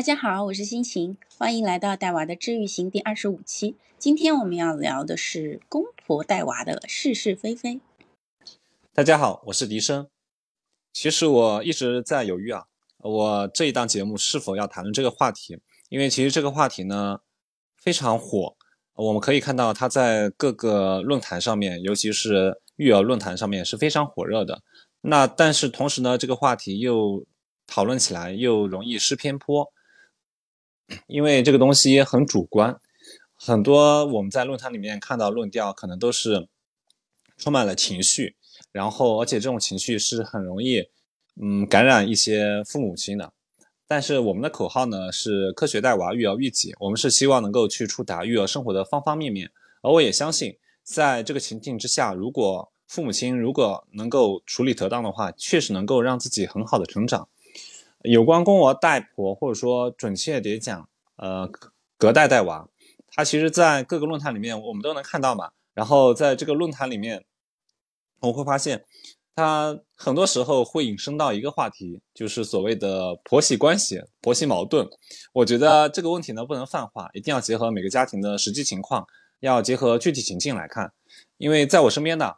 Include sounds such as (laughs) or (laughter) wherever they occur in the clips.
大家好，我是心情，欢迎来到带娃的治愈行第二十五期。今天我们要聊的是公婆带娃的是是非非。大家好，我是笛声。其实我一直在犹豫啊，我这一档节目是否要谈论这个话题？因为其实这个话题呢非常火，我们可以看到它在各个论坛上面，尤其是育儿论坛上面是非常火热的。那但是同时呢，这个话题又讨论起来又容易失偏颇。因为这个东西很主观，很多我们在论坛里面看到论调，可能都是充满了情绪，然后而且这种情绪是很容易，嗯，感染一些父母亲的。但是我们的口号呢是科学带娃，育儿育己，我们是希望能够去触达育儿生活的方方面面。而我也相信，在这个情境之下，如果父母亲如果能够处理得当的话，确实能够让自己很好的成长。有关公婆带婆，或者说准确点讲，呃，隔代带娃，它其实，在各个论坛里面我们都能看到嘛。然后在这个论坛里面，我会发现，它很多时候会引申到一个话题，就是所谓的婆媳关系、婆媳矛盾。我觉得这个问题呢不能泛化，一定要结合每个家庭的实际情况，要结合具体情境来看。因为在我身边呢，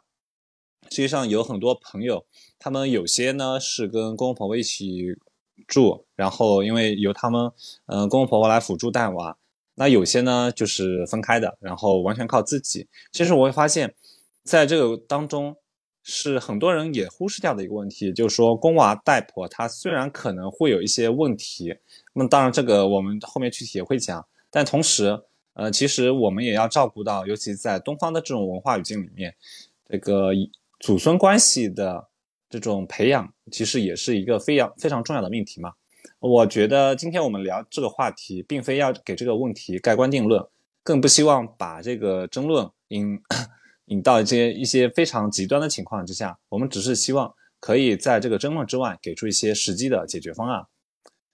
实际上有很多朋友，他们有些呢是跟公公婆婆一起。住，然后因为由他们，嗯，公公婆婆来辅助带娃，那有些呢就是分开的，然后完全靠自己。其实我会发现，在这个当中，是很多人也忽视掉的一个问题，就是说公娃带婆，他虽然可能会有一些问题，那么当然这个我们后面具体也会讲，但同时，呃，其实我们也要照顾到，尤其在东方的这种文化语境里面，这个祖孙关系的。这种培养其实也是一个非常非常重要的命题嘛。我觉得今天我们聊这个话题，并非要给这个问题盖棺定论，更不希望把这个争论引引到一些一些非常极端的情况之下。我们只是希望可以在这个争论之外，给出一些实际的解决方案。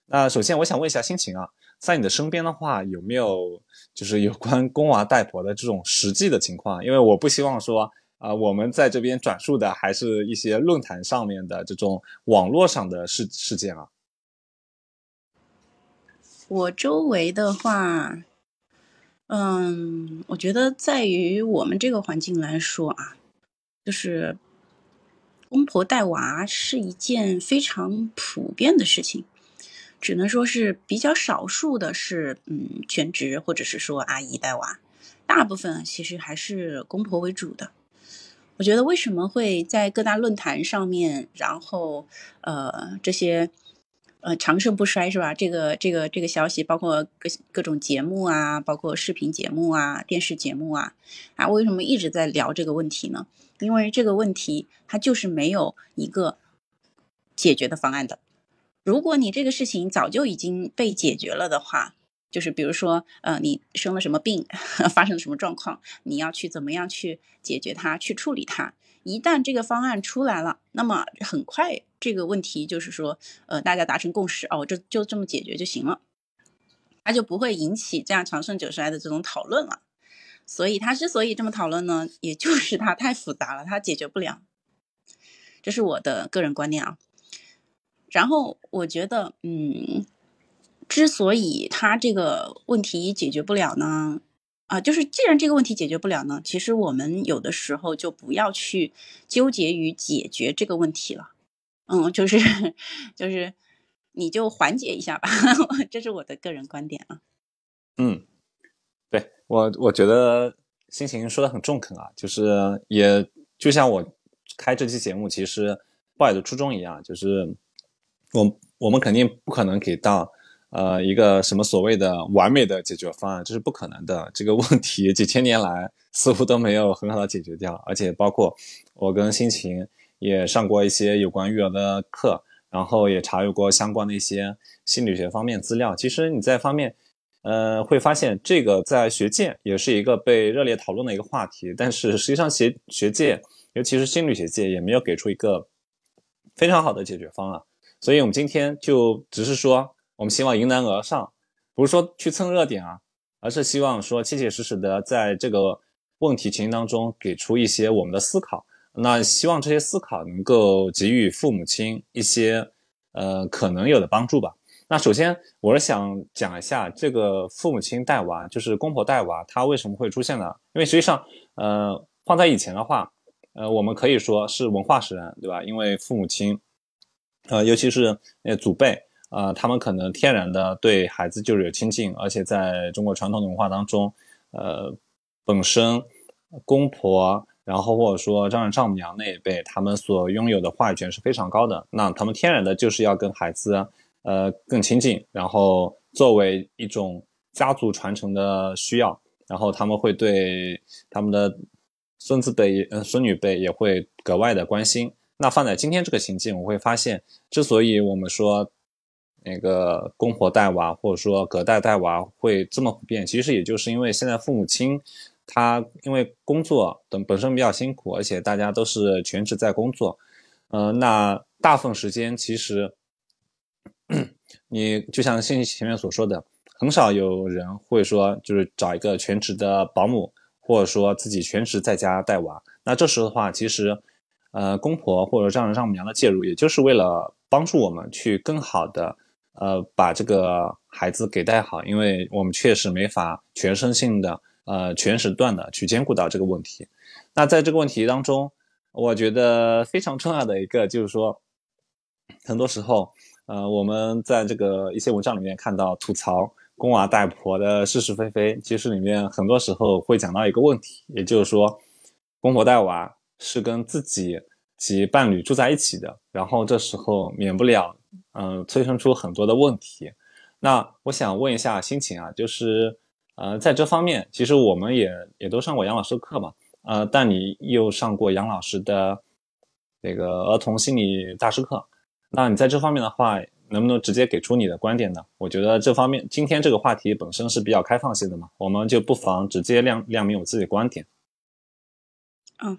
那首先，我想问一下心情啊，在你的身边的话，有没有就是有关公娃带婆的这种实际的情况？因为我不希望说。啊，我们在这边转述的还是一些论坛上面的这种网络上的事事件啊。我周围的话，嗯，我觉得在于我们这个环境来说啊，就是公婆带娃是一件非常普遍的事情，只能说是比较少数的是，嗯，全职或者是说阿姨带娃，大部分其实还是公婆为主的。我觉得为什么会在各大论坛上面，然后呃这些呃长盛不衰是吧？这个这个这个消息，包括各各种节目啊，包括视频节目啊、电视节目啊，啊为什么一直在聊这个问题呢？因为这个问题它就是没有一个解决的方案的。如果你这个事情早就已经被解决了的话。就是比如说，呃，你生了什么病，(laughs) 发生了什么状况，你要去怎么样去解决它，去处理它。一旦这个方案出来了，那么很快这个问题就是说，呃，大家达成共识，哦，这就就这么解决就行了，它就不会引起这样长盛久衰的这种讨论了。所以它之所以这么讨论呢，也就是它太复杂了，它解决不了。这是我的个人观念啊。然后我觉得，嗯。之所以他这个问题解决不了呢，啊，就是既然这个问题解决不了呢，其实我们有的时候就不要去纠结于解决这个问题了，嗯，就是就是你就缓解一下吧，(laughs) 这是我的个人观点啊。嗯，对我我觉得心情说的很中肯啊，就是也就像我开这期节目其实抱有的初衷一样，就是我我们肯定不可能给到。呃，一个什么所谓的完美的解决方案，这是不可能的。这个问题几千年来似乎都没有很好的解决掉，而且包括我跟心情也上过一些有关育儿的课，然后也查阅过相关的一些心理学方面资料。其实你在方面，呃，会发现这个在学界也是一个被热烈讨论的一个话题，但是实际上学学界，尤其是心理学界，也没有给出一个非常好的解决方案。所以我们今天就只是说。我们希望迎难而上，不是说去蹭热点啊，而是希望说切切实实的在这个问题情境当中给出一些我们的思考。那希望这些思考能够给予父母亲一些呃可能有的帮助吧。那首先我是想讲一下这个父母亲带娃，就是公婆带娃，它为什么会出现呢？因为实际上，呃，放在以前的话，呃，我们可以说是文化使然，对吧？因为父母亲，呃，尤其是呃祖辈，呃，他们可能天然的对孩子就是有亲近，而且在中国传统文化当中，呃，本身公婆。然后或者说丈人丈母娘那一辈，他们所拥有的话语权是非常高的。那他们天然的就是要跟孩子，呃，更亲近。然后作为一种家族传承的需要，然后他们会对他们的孙子辈、嗯孙女辈也会格外的关心。那放在今天这个情境，我会发现，之所以我们说那个公婆带娃，或者说隔代带娃会这么普遍，其实也就是因为现在父母亲。他因为工作等本身比较辛苦，而且大家都是全职在工作，呃，那大部分时间其实，你就像信息前面所说的，很少有人会说就是找一个全职的保姆，或者说自己全职在家带娃。那这时候的话，其实，呃，公婆或者丈人丈母娘的介入，也就是为了帮助我们去更好的，呃，把这个孩子给带好，因为我们确实没法全身性的。呃，全时段的去兼顾到这个问题。那在这个问题当中，我觉得非常重要的一个就是说，很多时候，呃，我们在这个一些文章里面看到吐槽公娃带婆的是是非非，其实里面很多时候会讲到一个问题，也就是说，公婆带娃是跟自己及伴侣住在一起的，然后这时候免不了，嗯，催生出很多的问题。那我想问一下心情啊，就是。呃，在这方面，其实我们也也都上过杨老师的课嘛，呃，但你又上过杨老师的那个儿童心理大师课，那你在这方面的话，能不能直接给出你的观点呢？我觉得这方面今天这个话题本身是比较开放性的嘛，我们就不妨直接亮亮明我自己观点。嗯，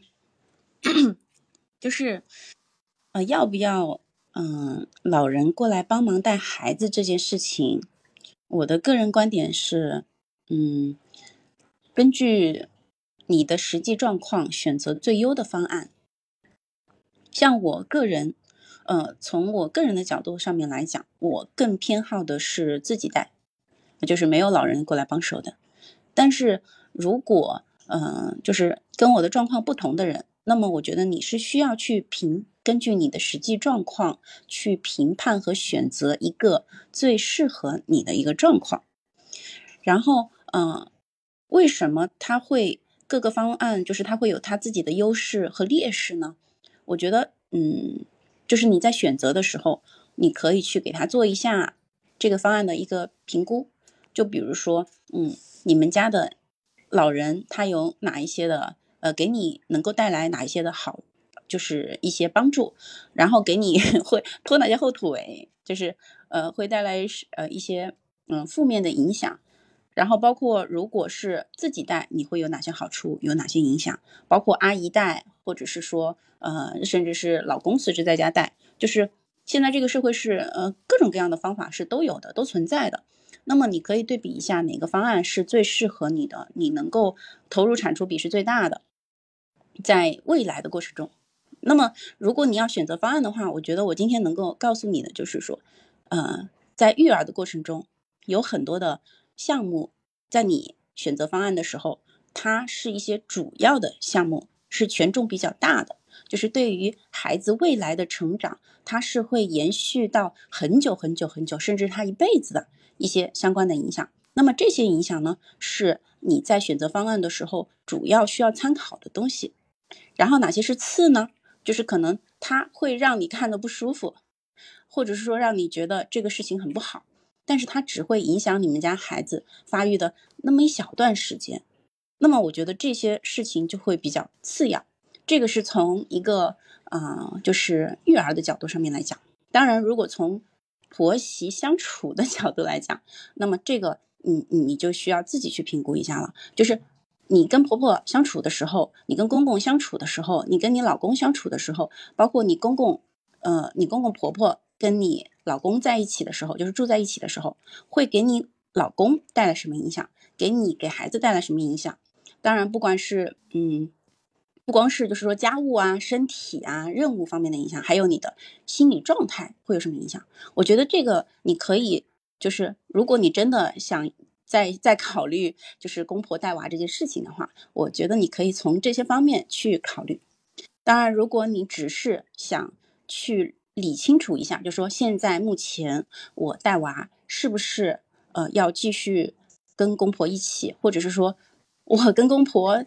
(coughs) 就是，呃，要不要嗯老人过来帮忙带孩子这件事情，我的个人观点是。嗯，根据你的实际状况选择最优的方案。像我个人，呃，从我个人的角度上面来讲，我更偏好的是自己带，就是没有老人过来帮手的。但是如果，嗯，就是跟我的状况不同的人，那么我觉得你是需要去评，根据你的实际状况去评判和选择一个最适合你的一个状况，然后。嗯，为什么他会各个方案就是他会有他自己的优势和劣势呢？我觉得，嗯，就是你在选择的时候，你可以去给他做一下这个方案的一个评估。就比如说，嗯，你们家的老人他有哪一些的，呃，给你能够带来哪一些的好，就是一些帮助，然后给你 (laughs) 会拖哪些后腿，就是呃，会带来呃一些嗯负面的影响。然后包括如果是自己带，你会有哪些好处，有哪些影响？包括阿姨带，或者是说，呃，甚至是老公辞职在家带，就是现在这个社会是，呃，各种各样的方法是都有的，都存在的。那么你可以对比一下哪个方案是最适合你的，你能够投入产出比是最大的，在未来的过程中。那么如果你要选择方案的话，我觉得我今天能够告诉你的就是说，呃，在育儿的过程中有很多的。项目在你选择方案的时候，它是一些主要的项目，是权重比较大的，就是对于孩子未来的成长，它是会延续到很久很久很久，甚至他一辈子的一些相关的影响。那么这些影响呢，是你在选择方案的时候主要需要参考的东西。然后哪些是次呢？就是可能它会让你看的不舒服，或者是说让你觉得这个事情很不好。但是它只会影响你们家孩子发育的那么一小段时间，那么我觉得这些事情就会比较次要。这个是从一个啊，就是育儿的角度上面来讲。当然，如果从婆媳相处的 (laughs) 角度来讲，那么这个你你就需要自己去评估一下了。就是你跟婆婆相处的时候，你跟公公相处的时候，你跟你老公相处的时候，包括你公公，呃，你公公婆婆。跟你老公在一起的时候，就是住在一起的时候，会给你老公带来什么影响？给你给孩子带来什么影响？当然，不管是嗯，不光是就是说家务啊、身体啊、任务方面的影响，还有你的心理状态会有什么影响？我觉得这个你可以，就是如果你真的想再再考虑就是公婆带娃这件事情的话，我觉得你可以从这些方面去考虑。当然，如果你只是想去理清楚一下，就说现在目前我带娃是不是呃要继续跟公婆一起，或者是说我跟公婆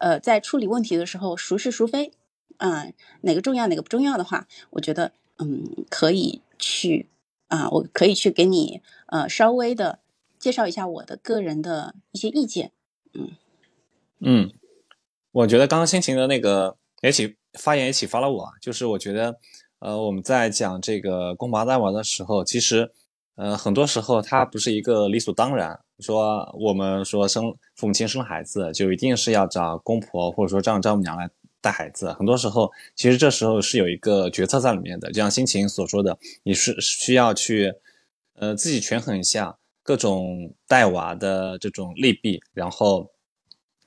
呃在处理问题的时候孰是孰非啊，哪个重要哪个不重要的话，我觉得嗯可以去啊，我可以去给你呃稍微的介绍一下我的个人的一些意见，嗯嗯，我觉得刚刚心情的那个。也启发言也启发了我，就是我觉得，呃，我们在讲这个公婆带娃的时候，其实，呃，很多时候它不是一个理所当然，说我们说生父母亲生孩子就一定是要找公婆或者说丈丈母娘来带孩子，很多时候其实这时候是有一个决策在里面的，就像心情所说的，你是需要去，呃，自己权衡一下各种带娃的这种利弊，然后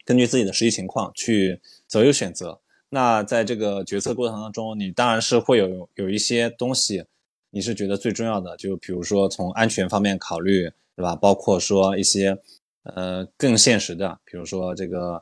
根据自己的实际情况去择优选择。那在这个决策过程当中，你当然是会有有一些东西，你是觉得最重要的，就比如说从安全方面考虑，对吧？包括说一些呃更现实的，比如说这个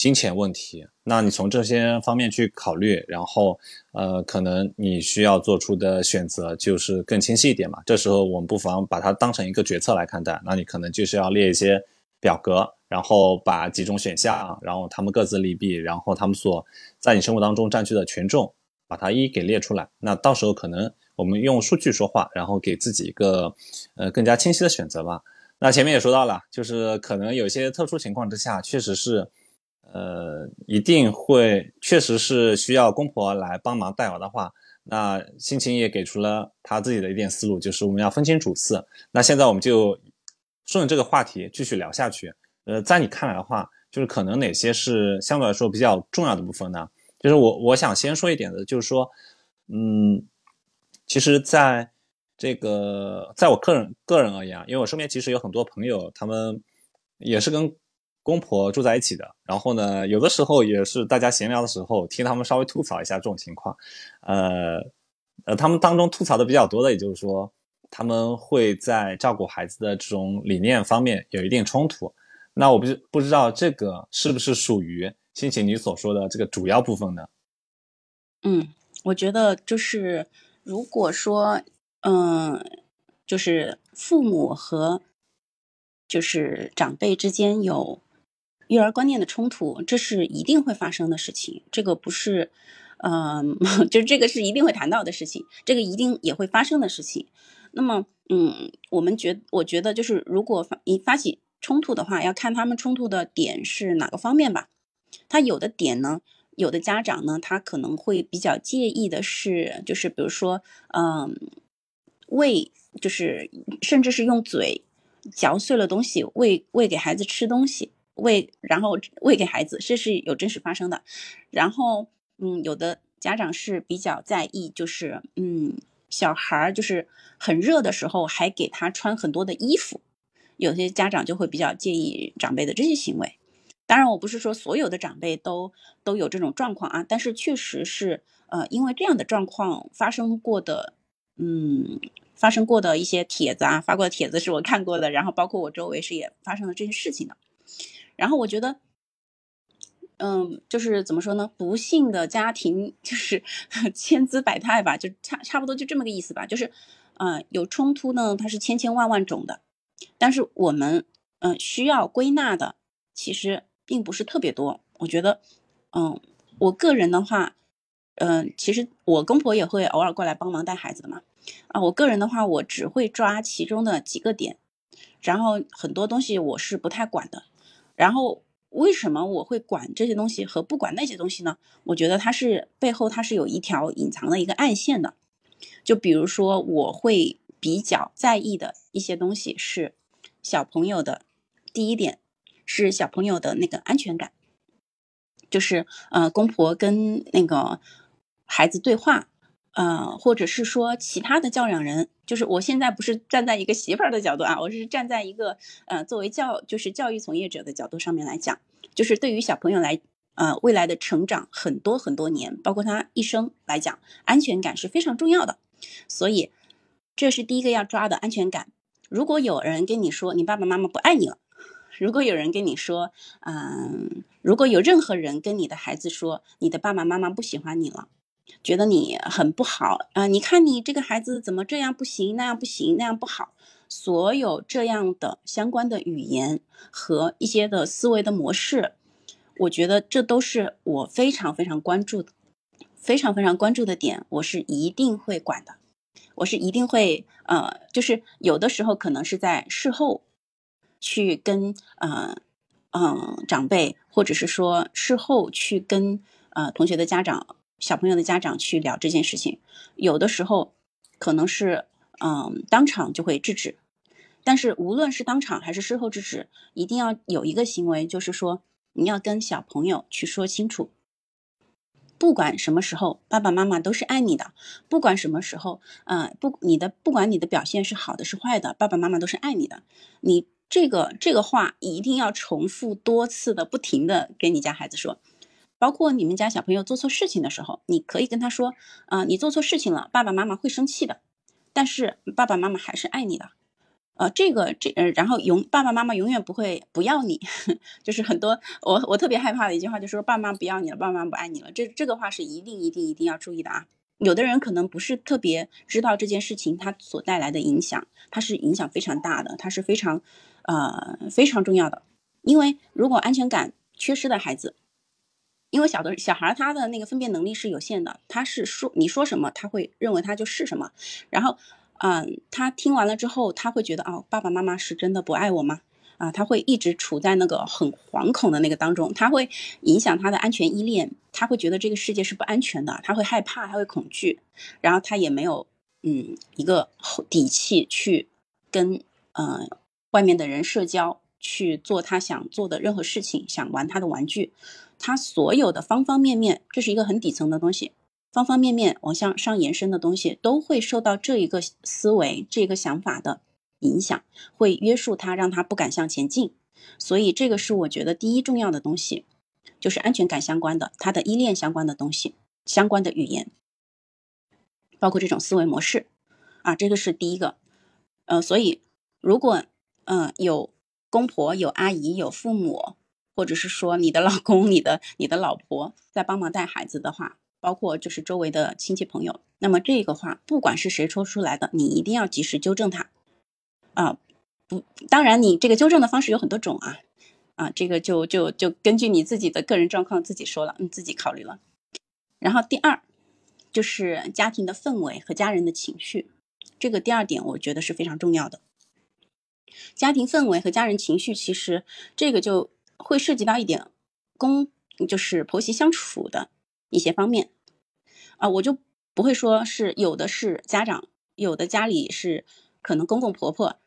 金钱问题。那你从这些方面去考虑，然后呃可能你需要做出的选择就是更清晰一点嘛。这时候我们不妨把它当成一个决策来看待。那你可能就是要列一些表格。然后把几种选项，然后他们各自利弊，然后他们所在你生活当中占据的权重，把它一一给列出来。那到时候可能我们用数据说话，然后给自己一个呃更加清晰的选择吧。那前面也说到了，就是可能有些特殊情况之下，确实是呃一定会，确实是需要公婆来帮忙带娃的话，那心情也给出了他自己的一点思路，就是我们要分清主次。那现在我们就顺着这个话题继续聊下去。呃，在你看来的话，就是可能哪些是相对来说比较重要的部分呢？就是我我想先说一点的，就是说，嗯，其实在这个在我个人个人而言啊，因为我身边其实有很多朋友，他们也是跟公婆住在一起的，然后呢，有的时候也是大家闲聊的时候，听他们稍微吐槽一下这种情况，呃呃，他们当中吐槽的比较多的，也就是说，他们会在照顾孩子的这种理念方面有一定冲突。那我不不知道这个是不是属于心情你所说的这个主要部分呢？嗯，我觉得就是如果说，嗯，就是父母和就是长辈之间有育儿观念的冲突，这是一定会发生的事情。这个不是，嗯，(laughs) 就是这个是一定会谈到的事情，这个一定也会发生的事情。那么，嗯，我们觉我觉得就是如果发一发起。冲突的话，要看他们冲突的点是哪个方面吧。他有的点呢，有的家长呢，他可能会比较介意的是，就是比如说，嗯，喂，就是甚至是用嘴嚼碎了东西喂喂给孩子吃东西，喂然后喂给孩子，这是有真实发生的。然后，嗯，有的家长是比较在意，就是嗯，小孩儿就是很热的时候还给他穿很多的衣服。有些家长就会比较介意长辈的这些行为，当然我不是说所有的长辈都都有这种状况啊，但是确实是呃因为这样的状况发生过的，嗯，发生过的一些帖子啊，发过的帖子是我看过的，然后包括我周围是也发生了这些事情的，然后我觉得，嗯，就是怎么说呢，不幸的家庭就是 (laughs) 千姿百态吧，就差差不多就这么个意思吧，就是嗯有冲突呢，它是千千万万种的。但是我们嗯需要归纳的其实并不是特别多，我觉得嗯我个人的话嗯其实我公婆也会偶尔过来帮忙带孩子的嘛啊我个人的话我只会抓其中的几个点，然后很多东西我是不太管的，然后为什么我会管这些东西和不管那些东西呢？我觉得它是背后它是有一条隐藏的一个暗线的，就比如说我会。比较在意的一些东西是小朋友的，第一点是小朋友的那个安全感，就是呃公婆跟那个孩子对话，呃或者是说其他的教养人，就是我现在不是站在一个媳妇儿的角度啊，我是站在一个呃作为教就是教育从业者的角度上面来讲，就是对于小朋友来呃未来的成长很多很多年，包括他一生来讲，安全感是非常重要的。所以，这是第一个要抓的安全感。如果有人跟你说你爸爸妈妈不爱你了，如果有人跟你说，嗯，如果有任何人跟你的孩子说你的爸爸妈妈不喜欢你了，觉得你很不好啊，你看你这个孩子怎么这样不行，那样不行，那样不好，所有这样的相关的语言和一些的思维的模式，我觉得这都是我非常非常关注的，非常非常关注的点，我是一定会管的。我是一定会，呃，就是有的时候可能是在事后，去跟呃，嗯长辈，或者是说事后去跟呃同学的家长、小朋友的家长去聊这件事情，有的时候可能是嗯当场就会制止，但是无论是当场还是事后制止，一定要有一个行为，就是说你要跟小朋友去说清楚。不管什么时候，爸爸妈妈都是爱你的。不管什么时候，嗯，不，你的不管你的表现是好的是坏的，爸爸妈妈都是爱你的。你这个这个话一定要重复多次的，不停的跟你家孩子说。包括你们家小朋友做错事情的时候，你可以跟他说，啊，你做错事情了，爸爸妈妈会生气的，但是爸爸妈妈还是爱你的。呃，这个这呃，然后永爸爸妈妈永远不会不要你，(laughs) 就是很多我我特别害怕的一句话，就是说爸妈不要你了，爸妈不爱你了。这这个话是一定一定一定要注意的啊。有的人可能不是特别知道这件事情它所带来的影响，它是影响非常大的，它是非常呃非常重要的。因为如果安全感缺失的孩子，因为小的小孩他的那个分辨能力是有限的，他是说你说什么，他会认为他就是什么，然后。嗯，他听完了之后，他会觉得哦，爸爸妈妈是真的不爱我吗？啊，他会一直处在那个很惶恐的那个当中，他会影响他的安全依恋，他会觉得这个世界是不安全的，他会害怕，他会恐惧，然后他也没有嗯一个底气去跟嗯外面的人社交，去做他想做的任何事情，想玩他的玩具，他所有的方方面面，这是一个很底层的东西。方方面面往向上延伸的东西，都会受到这一个思维、这个想法的影响，会约束他，让他不敢向前进。所以，这个是我觉得第一重要的东西，就是安全感相关的，他的依恋相关的东西，相关的语言，包括这种思维模式啊，这个是第一个。呃，所以如果嗯有公婆、有阿姨、有父母，或者是说你的老公、你的你的老婆在帮忙带孩子的话，包括就是周围的亲戚朋友，那么这个话不管是谁说出来的，你一定要及时纠正他，啊，不，当然你这个纠正的方式有很多种啊，啊，这个就就就根据你自己的个人状况自己说了，你自己考虑了。然后第二就是家庭的氛围和家人的情绪，这个第二点我觉得是非常重要的。家庭氛围和家人情绪，其实这个就会涉及到一点公就是婆媳相处的。一些方面，啊，我就不会说是有的是家长，有的家里是可能公公婆婆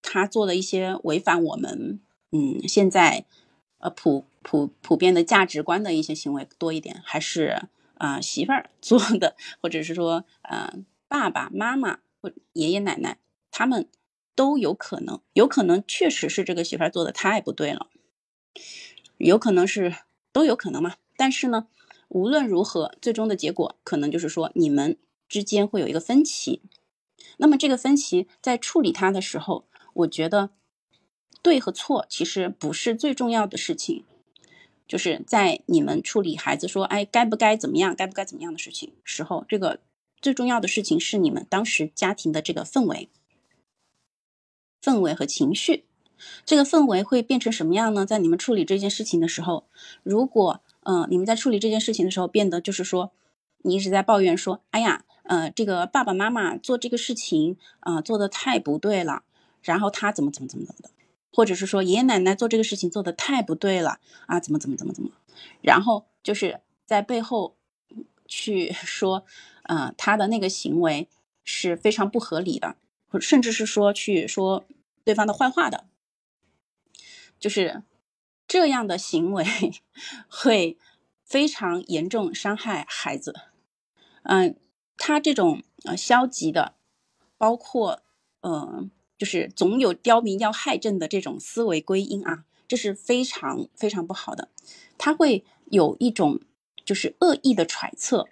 他做了一些违反我们嗯现在呃普普普遍的价值观的一些行为多一点，还是啊媳妇儿 (laughs) 做的，或者是说呃爸爸妈妈或爷爷奶奶他们都有可能，有可能确实是这个媳妇儿做的太不对了，有可能是都有可能嘛，但是呢。无论如何，最终的结果可能就是说你们之间会有一个分歧。那么这个分歧在处理它的时候，我觉得对和错其实不是最重要的事情。就是在你们处理孩子说“哎，该不该怎么样，该不该怎么样的事情”时候，这个最重要的事情是你们当时家庭的这个氛围、氛围和情绪。这个氛围会变成什么样呢？在你们处理这件事情的时候，如果嗯，你们在处理这件事情的时候，变得就是说，你一直在抱怨说，哎呀，呃，这个爸爸妈妈做这个事情啊，做的太不对了，然后他怎么怎么怎么怎么的，或者是说爷爷奶奶做这个事情做的太不对了啊，怎么怎么怎么怎么，然后就是在背后去说，呃，他的那个行为是非常不合理的，甚至是说去说对方的坏话的，就是。这样的行为会非常严重伤害孩子。嗯，他这种呃消极的，包括呃就是总有刁民要害朕的这种思维归因啊，这是非常非常不好的。他会有一种就是恶意的揣测，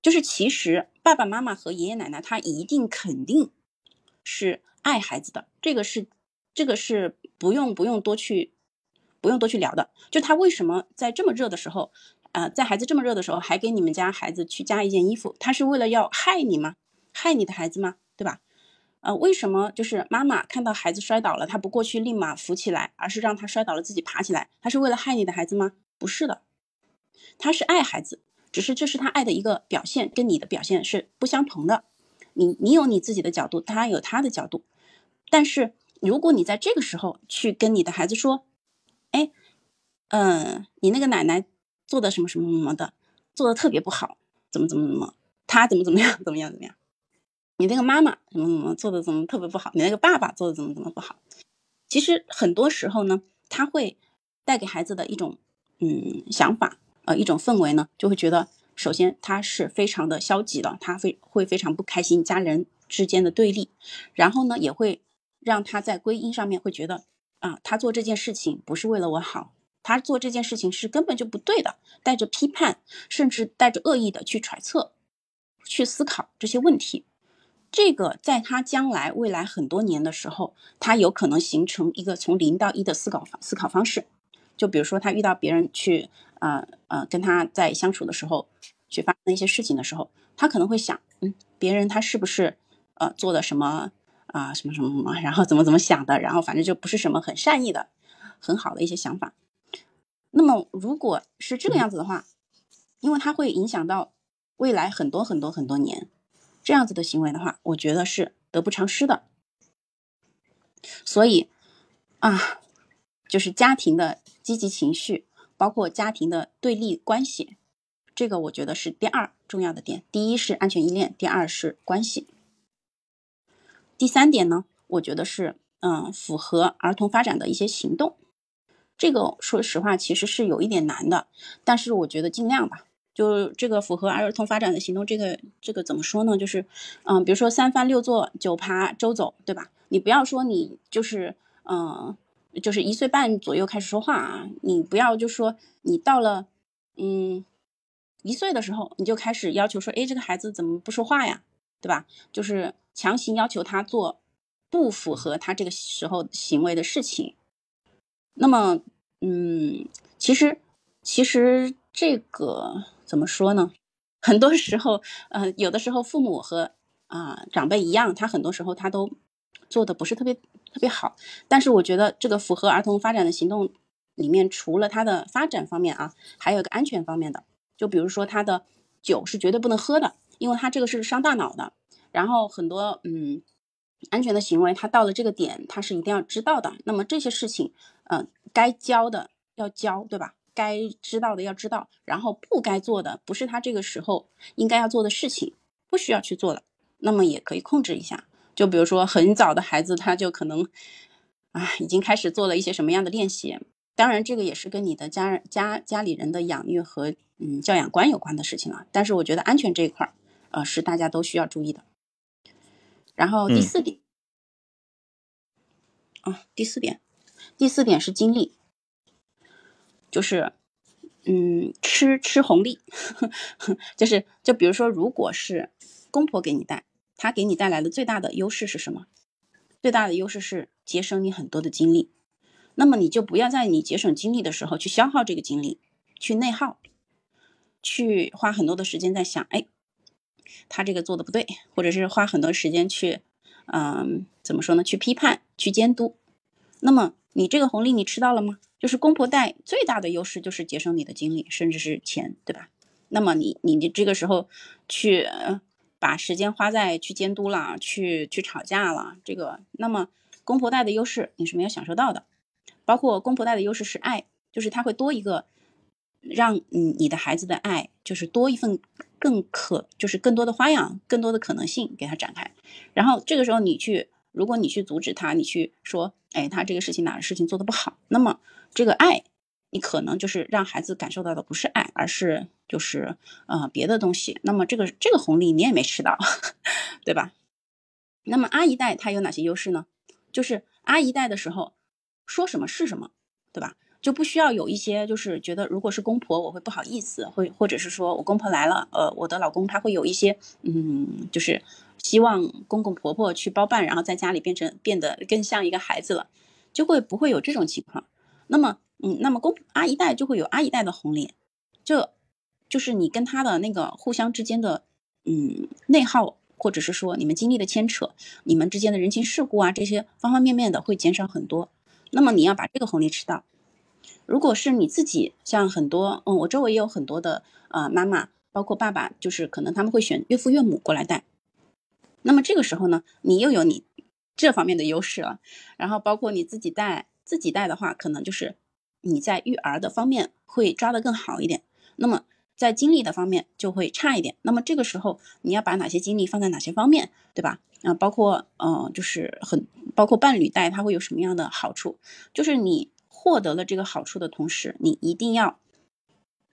就是其实爸爸妈妈和爷爷奶奶他一定肯定是爱孩子的，这个是这个是不用不用多去不用多去聊的。就他为什么在这么热的时候，呃，在孩子这么热的时候还给你们家孩子去加一件衣服，他是为了要害你吗？害你的孩子吗？对吧？呃，为什么就是妈妈看到孩子摔倒了，她不过去立马扶起来，而是让他摔倒了自己爬起来？他是为了害你的孩子吗？不是的，他是爱孩子，只是这是他爱的一个表现，跟你的表现是不相同的。你你有你自己的角度，他有他的角度。但是如果你在这个时候去跟你的孩子说，哎，嗯，你那个奶奶做的什么什么什么的，做的特别不好，怎么怎么怎么，他怎么怎么样，怎么样怎么样。你那个妈妈怎么怎么做的怎么特别不好？你那个爸爸做的怎么怎么不好？其实很多时候呢，他会带给孩子的一种嗯想法，呃一种氛围呢，就会觉得首先他是非常的消极的，他非会非常不开心家人之间的对立，然后呢也会让他在归因上面会觉得啊，他做这件事情不是为了我好，他做这件事情是根本就不对的，带着批判甚至带着恶意的去揣测、去思考这些问题。这个在他将来未来很多年的时候，他有可能形成一个从零到一的思考方思考方式。就比如说，他遇到别人去呃呃跟他在相处的时候，去发生一些事情的时候，他可能会想，嗯，别人他是不是呃做的什么啊什么什么什么，然后怎么怎么想的，然后反正就不是什么很善意的、很好的一些想法。那么如果是这个样子的话，因为它会影响到未来很多很多很多年。这样子的行为的话，我觉得是得不偿失的。所以啊，就是家庭的积极情绪，包括家庭的对立关系，这个我觉得是第二重要的点。第一是安全依恋，第二是关系。第三点呢，我觉得是嗯，符合儿童发展的一些行动。这个说实话，其实是有一点难的，但是我觉得尽量吧。就这个符合儿童发展的行动，这个这个怎么说呢？就是，嗯，比如说三翻六坐九爬周走，对吧？你不要说你就是，嗯，就是一岁半左右开始说话啊，你不要就说你到了，嗯，一岁的时候你就开始要求说，哎，这个孩子怎么不说话呀？对吧？就是强行要求他做不符合他这个时候行为的事情。那么，嗯，其实其实这个。怎么说呢？很多时候，呃，有的时候父母和啊长辈一样，他很多时候他都做的不是特别特别好。但是我觉得这个符合儿童发展的行动里面，除了他的发展方面啊，还有一个安全方面的。就比如说他的酒是绝对不能喝的，因为他这个是伤大脑的。然后很多嗯安全的行为，他到了这个点，他是一定要知道的。那么这些事情，嗯，该教的要教，对吧？该知道的要知道，然后不该做的不是他这个时候应该要做的事情，不需要去做的，那么也可以控制一下。就比如说很早的孩子，他就可能啊已经开始做了一些什么样的练习。当然，这个也是跟你的家人家家里人的养育和嗯教养观有关的事情了。但是我觉得安全这一块儿，呃，是大家都需要注意的。然后第四点，啊，第四点，第四点是精力。就是，嗯，吃吃红利，(laughs) 就是就比如说，如果是公婆给你带，他给你带来的最大的优势是什么？最大的优势是节省你很多的精力。那么你就不要在你节省精力的时候去消耗这个精力，去内耗，去花很多的时间在想，哎，他这个做的不对，或者是花很多时间去，嗯，怎么说呢？去批判，去监督。那么你这个红利你吃到了吗？就是公婆带最大的优势就是节省你的精力，甚至是钱，对吧？那么你你这个时候去把时间花在去监督了，去去吵架了，这个那么公婆带的优势你是没有享受到的。包括公婆带的优势是爱，就是他会多一个让你你的孩子的爱，就是多一份更可，就是更多的花样，更多的可能性给他展开。然后这个时候你去，如果你去阻止他，你去说，哎，他这个事情哪个事情做的不好，那么。这个爱，你可能就是让孩子感受到的不是爱，而是就是呃别的东西。那么这个这个红利你也没吃到，(laughs) 对吧？那么阿姨带她有哪些优势呢？就是阿姨带的时候说什么是什么，对吧？就不需要有一些就是觉得如果是公婆我会不好意思，会或者是说我公婆来了，呃，我的老公他会有一些嗯，就是希望公公婆婆去包办，然后在家里变成变得更像一个孩子了，就会不会有这种情况。那么嗯，那么公阿姨带就会有阿姨带的红利，这就是你跟他的那个互相之间的嗯内耗，或者是说你们经历的牵扯，你们之间的人情世故啊这些方方面面的会减少很多。那么你要把这个红利吃到。如果是你自己，像很多，嗯，我周围也有很多的，呃，妈妈，包括爸爸，就是可能他们会选岳父岳母过来带。那么这个时候呢，你又有你这方面的优势了。然后包括你自己带，自己带的话，可能就是你在育儿的方面会抓得更好一点。那么在精力的方面就会差一点。那么这个时候你要把哪些精力放在哪些方面，对吧？啊，包括，嗯，就是很包括伴侣带，他会有什么样的好处？就是你。获得了这个好处的同时，你一定要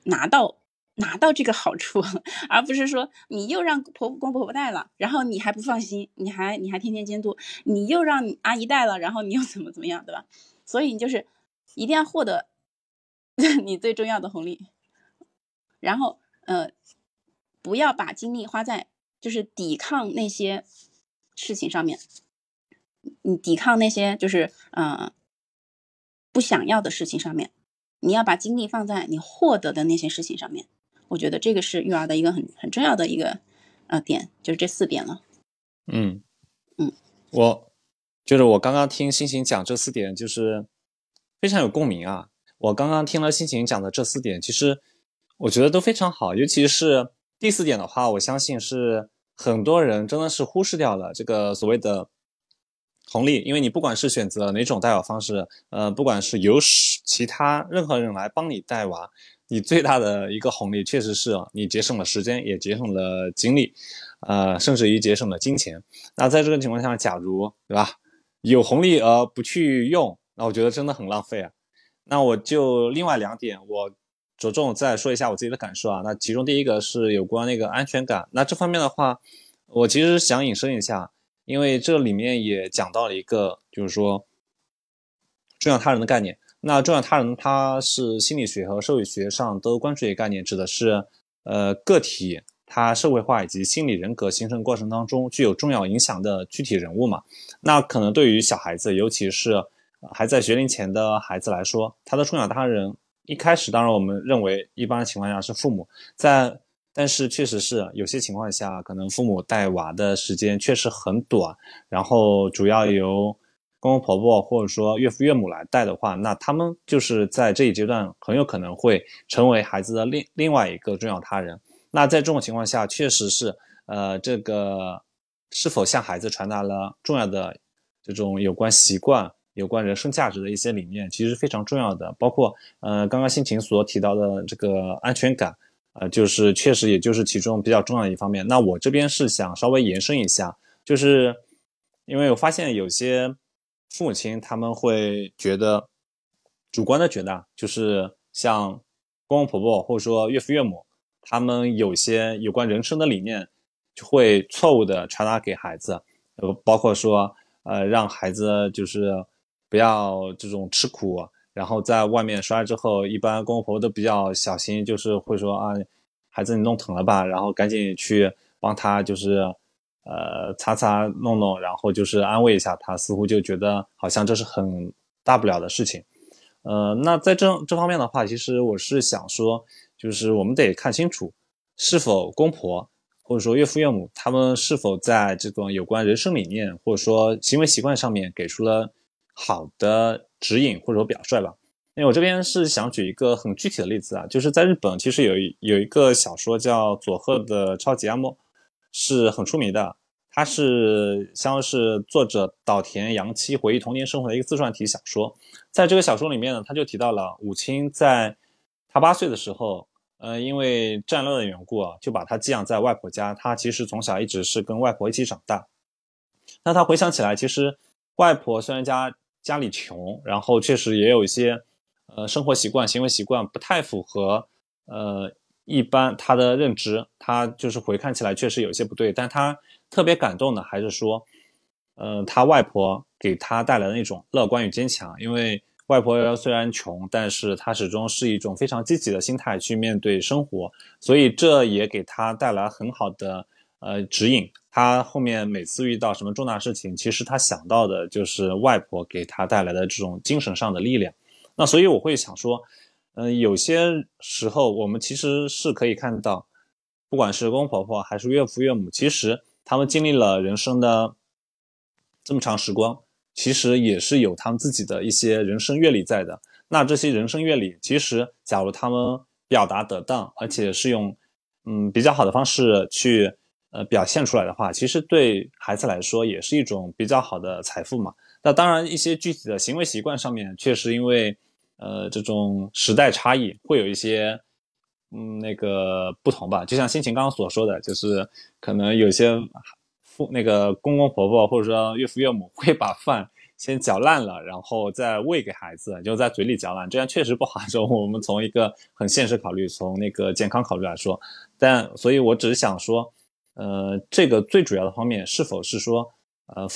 拿到拿到这个好处，(laughs) 而不是说你又让婆公婆婆带了，然后你还不放心，你还你还天天监督，你又让阿姨带了，然后你又怎么怎么样，对吧？所以你就是一定要获得 (laughs) 你最重要的红利，然后呃，不要把精力花在就是抵抗那些事情上面，你抵抗那些就是嗯。不想要的事情上面，你要把精力放在你获得的那些事情上面。我觉得这个是育儿的一个很很重要的一个呃点，就是这四点了。嗯嗯，我就是我刚刚听星星讲这四点，就是非常有共鸣啊。我刚刚听了心情讲的这四点，其实我觉得都非常好，尤其是第四点的话，我相信是很多人真的是忽视掉了这个所谓的。红利，因为你不管是选择哪种带娃方式，呃，不管是由其他任何人来帮你带娃，你最大的一个红利确实是你节省了时间，也节省了精力，呃，甚至于节省了金钱。那在这个情况下，假如对吧，有红利而不去用，那我觉得真的很浪费啊。那我就另外两点，我着重再说一下我自己的感受啊。那其中第一个是有关那个安全感，那这方面的话，我其实想引申一下。因为这里面也讲到了一个，就是说重要他人的概念。那重要他人，他是心理学和社会学上都关注一个概念，指的是呃个体他社会化以及心理人格形成过程当中具有重要影响的具体人物嘛。那可能对于小孩子，尤其是还在学龄前的孩子来说，他的重要他人一开始，当然我们认为一般情况下是父母在。但是确实是有些情况下，可能父母带娃的时间确实很短，然后主要由公公婆婆或者说岳父岳母来带的话，那他们就是在这一阶段很有可能会成为孩子的另另外一个重要他人。那在这种情况下，确实是呃，这个是否向孩子传达了重要的这种有关习惯、有关人生价值的一些理念，其实非常重要的。包括呃，刚刚心情所提到的这个安全感。呃，就是确实，也就是其中比较重要的一方面。那我这边是想稍微延伸一下，就是因为我发现有些父母亲他们会觉得，主观的觉得，就是像公公婆婆或者说岳父岳母，他们有些有关人生的理念，就会错误的传达给孩子，呃，包括说，呃，让孩子就是不要这种吃苦。然后在外面摔之后，一般公公婆婆都比较小心，就是会说啊，孩子你弄疼了吧，然后赶紧去帮他，就是呃擦擦弄弄，然后就是安慰一下他，似乎就觉得好像这是很大不了的事情。呃，那在这这方面的话，其实我是想说，就是我们得看清楚，是否公婆或者说岳父岳母他们是否在这种有关人生理念或者说行为习惯上面给出了好的。指引或者说表率吧，因为我这边是想举一个很具体的例子啊，就是在日本其实有有一个小说叫佐贺的超级阿莫，是很出名的，它是像是作者岛田洋七回忆童年生活的一个自传体小说，在这个小说里面呢，他就提到了母亲在他八岁的时候，呃，因为战乱的缘故啊，就把他寄养在外婆家，他其实从小一直是跟外婆一起长大，那他回想起来，其实外婆虽然家。家里穷，然后确实也有一些，呃，生活习惯、行为习惯不太符合，呃，一般他的认知，他就是回看起来确实有些不对。但他特别感动的还是说，呃，他外婆给他带来的那种乐观与坚强。因为外婆虽然穷，但是她始终是一种非常积极的心态去面对生活，所以这也给她带来很好的呃指引。她后面每次遇到什么重大事情，其实她想到的就是外婆给她带来的这种精神上的力量。那所以我会想说，嗯，有些时候我们其实是可以看到，不管是公婆婆还是岳父岳母，其实他们经历了人生的这么长时光。其实也是有他们自己的一些人生阅历在的。那这些人生阅历，其实假如他们表达得当，而且是用嗯比较好的方式去呃表现出来的话，其实对孩子来说也是一种比较好的财富嘛。那当然，一些具体的行为习惯上面，确实因为呃这种时代差异，会有一些嗯那个不同吧。就像心情刚刚所说的，就是可能有些。父那个公公婆婆或者说岳父岳母会把饭先嚼烂了，然后再喂给孩子，就在嘴里嚼烂，这样确实不好。就 (laughs) 我们从一个很现实考虑，从那个健康考虑来说，但所以我只是想说，呃，这个最主要的方面是否是说，呃，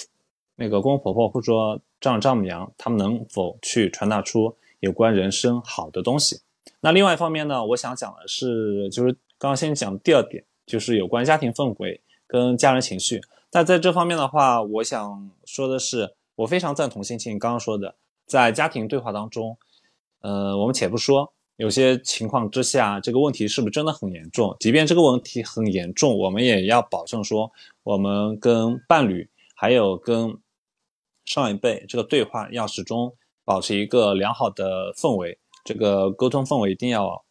那个公公婆婆或者说丈丈母娘他们能否去传达出有关人生好的东西？那另外一方面呢，我想讲的是，就是刚刚先讲第二点，就是有关家庭氛围。跟家人情绪，那在这方面的话，我想说的是，我非常赞同心情刚刚说的，在家庭对话当中，呃，我们且不说有些情况之下，这个问题是不是真的很严重，即便这个问题很严重，我们也要保证说，我们跟伴侣还有跟上一辈这个对话要始终保持一个良好的氛围，这个沟通氛围一定要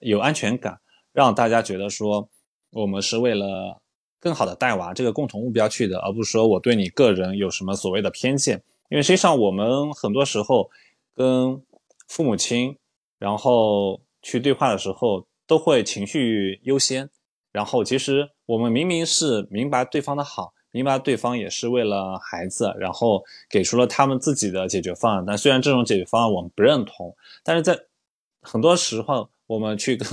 有安全感，让大家觉得说，我们是为了。更好的带娃这个共同目标去的，而不是说我对你个人有什么所谓的偏见。因为实际上我们很多时候跟父母亲，然后去对话的时候，都会情绪优先。然后其实我们明明是明白对方的好，明白对方也是为了孩子，然后给出了他们自己的解决方案。但虽然这种解决方案我们不认同，但是在很多时候我们去跟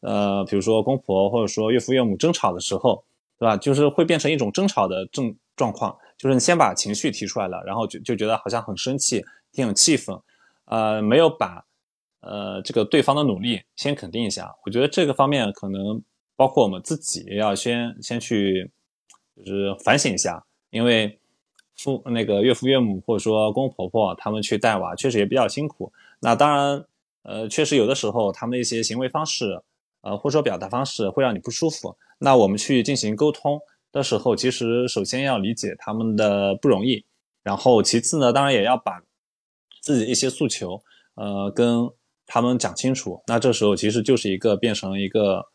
呃，比如说公婆或者说岳父岳母争吵的时候。对吧？就是会变成一种争吵的症状况，就是你先把情绪提出来了，然后就就觉得好像很生气，挺有气愤，呃，没有把呃这个对方的努力先肯定一下。我觉得这个方面可能包括我们自己也要先先去就是反省一下，因为父那个岳父岳母或者说公公婆婆他们去带娃确实也比较辛苦。那当然，呃，确实有的时候他们的一些行为方式。呃，或者说表达方式会让你不舒服，那我们去进行沟通的时候，其实首先要理解他们的不容易，然后其次呢，当然也要把自己一些诉求，呃，跟他们讲清楚。那这时候其实就是一个变成一个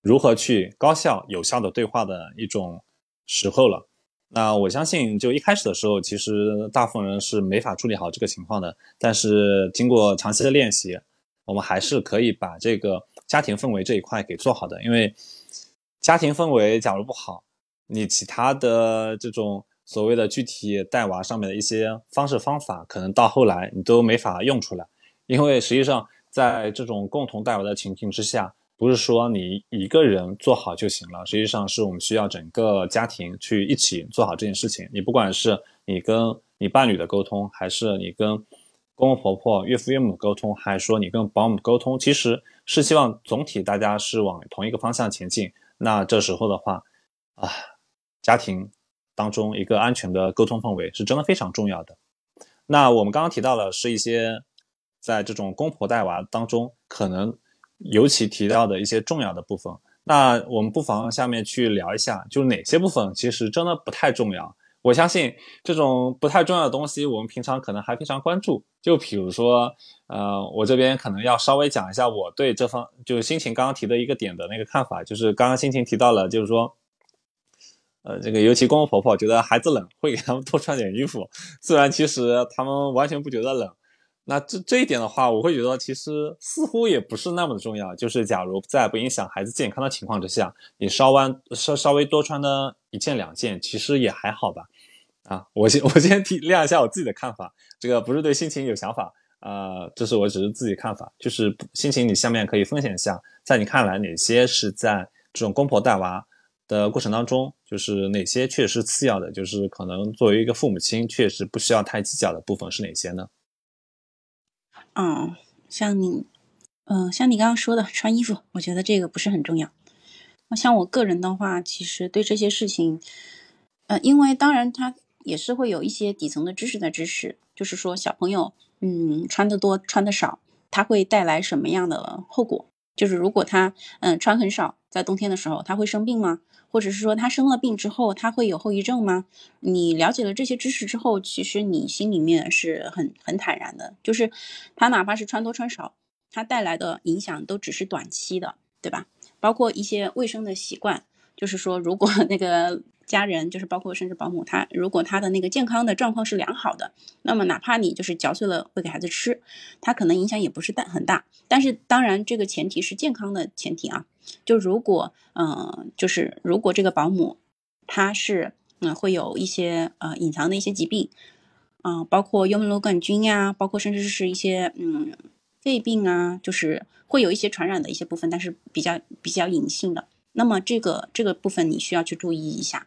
如何去高效有效的对话的一种时候了。那我相信，就一开始的时候，其实大部分人是没法处理好这个情况的，但是经过长期的练习，我们还是可以把这个。家庭氛围这一块给做好的，因为家庭氛围假如不好，你其他的这种所谓的具体带娃上面的一些方式方法，可能到后来你都没法用出来。因为实际上在这种共同带娃的情境之下，不是说你一个人做好就行了，实际上是我们需要整个家庭去一起做好这件事情。你不管是你跟你伴侣的沟通，还是你跟公公婆婆、岳父岳母沟通，还是说你跟保姆沟通，其实是希望总体大家是往同一个方向前进。那这时候的话，啊，家庭当中一个安全的沟通氛围是真的非常重要的。那我们刚刚提到了是一些在这种公婆带娃当中可能尤其提到的一些重要的部分。那我们不妨下面去聊一下，就哪些部分其实真的不太重要。我相信这种不太重要的东西，我们平常可能还非常关注。就比如说，呃，我这边可能要稍微讲一下我对这方，就是心情刚刚提的一个点的那个看法，就是刚刚心情提到了，就是说，呃，这个尤其公公婆婆觉得孩子冷，会给他们多穿点衣服，虽然其实他们完全不觉得冷。那这这一点的话，我会觉得其实似乎也不是那么的重要。就是假如在不影响孩子健康的情况之下，你稍微稍稍微多穿的一件两件，其实也还好吧。啊，我先我先提亮一下我自己的看法，这个不是对心情有想法啊，这是我只是自己看法。就是心情，你下面可以分享一下，在你看来哪些是在这种公婆带娃的过程当中，就是哪些确实次要的，就是可能作为一个父母亲确实不需要太计较的部分是哪些呢？嗯，像你，嗯，像你刚刚说的穿衣服，我觉得这个不是很重要。那像我个人的话，其实对这些事情，呃，因为当然他也是会有一些底层的知识在支持，就是说小朋友，嗯，穿的多穿的少，它会带来什么样的后果？就是如果他，嗯，穿很少，在冬天的时候他会生病吗？或者是说他生了病之后他会有后遗症吗？你了解了这些知识之后，其实你心里面是很很坦然的，就是他哪怕是穿多穿少，他带来的影响都只是短期的，对吧？包括一些卫生的习惯，就是说，如果 (laughs) 那个家人，就是包括甚至保姆，他如果他的那个健康的状况是良好的，那么哪怕你就是嚼碎了会给孩子吃，他可能影响也不是大很大。但是当然，这个前提是健康的前提啊。就如果嗯，就是如果这个保姆他是嗯会有一些呃隐藏的一些疾病，嗯，包括幽门螺杆菌呀，包括甚至是一些嗯。肺病啊，就是会有一些传染的一些部分，但是比较比较隐性的。那么这个这个部分你需要去注意一下。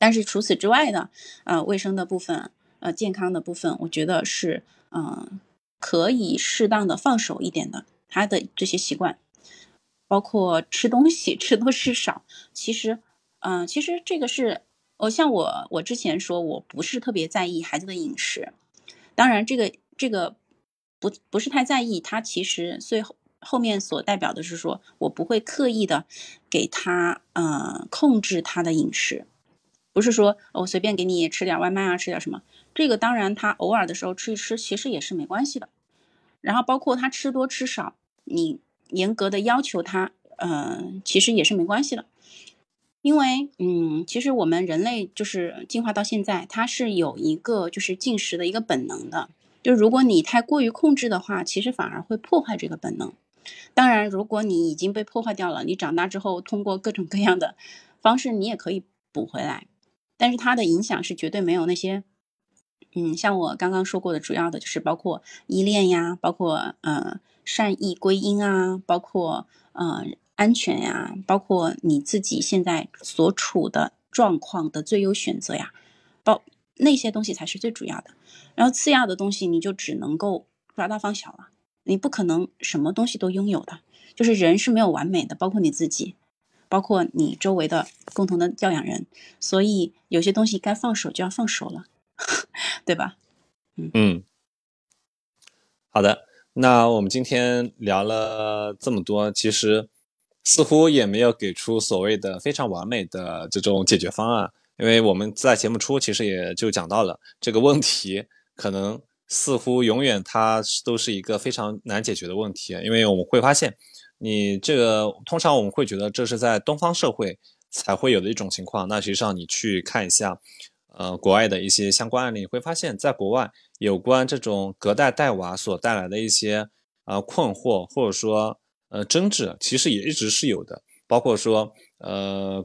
但是除此之外的，呃，卫生的部分，呃，健康的部分，我觉得是嗯可以适当的放手一点的。他的这些习惯，包括吃东西 (laughs) 吃多吃少，其实嗯，其实这个是我像我我之前说我不是特别在意孩子的饮食，当然这个这个。不不是太在意，他其实最后后面所代表的是说，我不会刻意的给他呃控制他的饮食，不是说我随便给你吃点外卖啊，吃点什么，这个当然他偶尔的时候吃一吃，其实也是没关系的。然后包括他吃多吃少，你严格的要求他，嗯，其实也是没关系的，因为嗯，其实我们人类就是进化到现在，它是有一个就是进食的一个本能的。就如果你太过于控制的话，其实反而会破坏这个本能。当然，如果你已经被破坏掉了，你长大之后通过各种各样的方式，你也可以补回来。但是它的影响是绝对没有那些，嗯，像我刚刚说过的，主要的就是包括依恋呀，包括呃善意归因啊，包括呃安全呀，包括你自己现在所处的状况的最优选择呀，包那些东西才是最主要的。然后次要的东西你就只能够抓大放小了，你不可能什么东西都拥有的，就是人是没有完美的，包括你自己，包括你周围的共同的教养人，所以有些东西该放手就要放手了，(laughs) 对吧？嗯嗯，好的，那我们今天聊了这么多，其实似乎也没有给出所谓的非常完美的这种解决方案，因为我们在节目初其实也就讲到了这个问题。可能似乎永远它都是一个非常难解决的问题，因为我们会发现，你这个通常我们会觉得这是在东方社会才会有的一种情况。那实际上你去看一下，呃，国外的一些相关案例，会发现在国外有关这种隔代带娃所带来的一些呃困惑或者说呃争执，其实也一直是有的。包括说呃，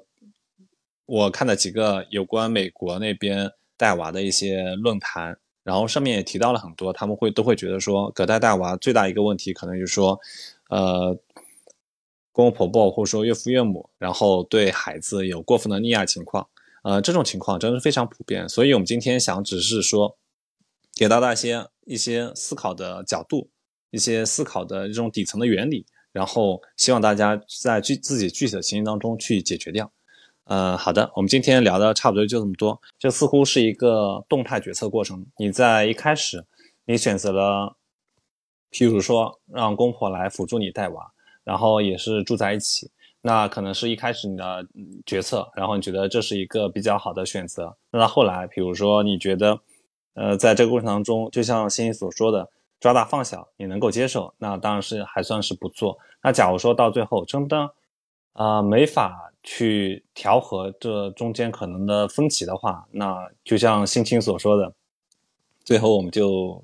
我看了几个有关美国那边带娃的一些论坛。然后上面也提到了很多，他们会都会觉得说，隔代带娃最大一个问题，可能就是说，呃，公公婆婆或者说岳父岳母，然后对孩子有过分的溺爱情况，呃，这种情况真的是非常普遍。所以我们今天想只是说，给到大家一些思考的角度，一些思考的这种底层的原理，然后希望大家在具自己具体的情形当中去解决掉。呃，好的，我们今天聊的差不多就这么多。这似乎是一个动态决策过程。你在一开始，你选择了，譬如说让公婆来辅助你带娃，然后也是住在一起，那可能是一开始你的决策，然后你觉得这是一个比较好的选择。那到后来，比如说你觉得，呃，在这个过程当中，就像欣欣所说的，抓大放小，你能够接受，那当然是还算是不错。那假如说到最后真的，啊，没法。去调和这中间可能的分歧的话，那就像心清所说的，最后我们就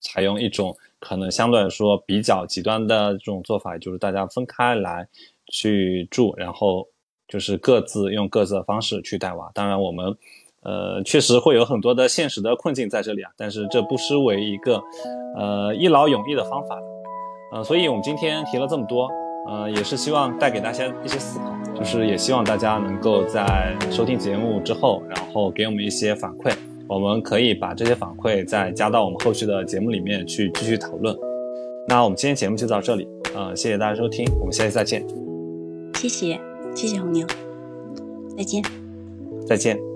采用一种可能相对来说比较极端的这种做法，就是大家分开来去住，然后就是各自用各自的方式去带娃。当然，我们呃确实会有很多的现实的困境在这里啊，但是这不失为一个呃一劳永逸的方法。呃，所以我们今天提了这么多，呃，也是希望带给大家一些思考。就是也希望大家能够在收听节目之后，然后给我们一些反馈，我们可以把这些反馈再加到我们后续的节目里面去继续讨论。那我们今天节目就到这里，呃，谢谢大家收听，我们下期再见。谢谢，谢谢红牛，再见。再见。